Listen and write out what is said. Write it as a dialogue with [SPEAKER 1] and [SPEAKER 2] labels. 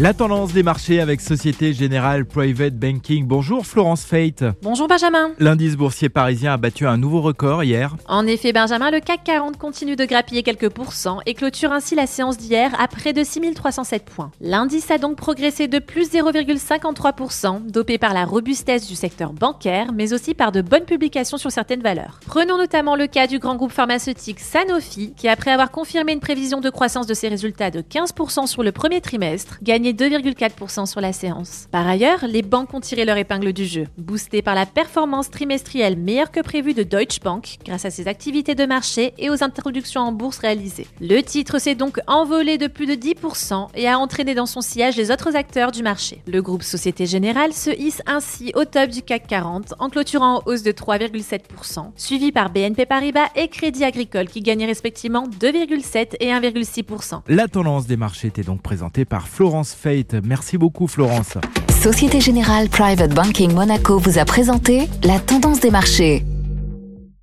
[SPEAKER 1] La tendance des marchés avec Société Générale Private Banking. Bonjour Florence Fate.
[SPEAKER 2] Bonjour Benjamin.
[SPEAKER 1] L'indice boursier parisien a battu un nouveau record hier.
[SPEAKER 2] En effet Benjamin, le CAC 40 continue de grappiller quelques pourcents et clôture ainsi la séance d'hier à près de 6307 points. L'indice a donc progressé de plus 0,53%, dopé par la robustesse du secteur bancaire, mais aussi par de bonnes publications sur certaines valeurs. Prenons notamment le cas du grand groupe pharmaceutique Sanofi, qui après avoir confirmé une prévision de croissance de ses résultats de 15% sur le premier trimestre, gagne 2,4% sur la séance. Par ailleurs, les banques ont tiré leur épingle du jeu, boostées par la performance trimestrielle meilleure que prévue de Deutsche Bank grâce à ses activités de marché et aux introductions en bourse réalisées. Le titre s'est donc envolé de plus de 10% et a entraîné dans son sillage les autres acteurs du marché. Le groupe Société Générale se hisse ainsi au top du CAC 40 en clôturant en hausse de 3,7%, suivi par BNP Paribas et Crédit Agricole qui gagnaient respectivement 2,7 et 1,6%.
[SPEAKER 1] La tendance des marchés était donc présentée par Florence Merci beaucoup Florence.
[SPEAKER 3] Société Générale Private Banking Monaco vous a présenté la tendance des marchés.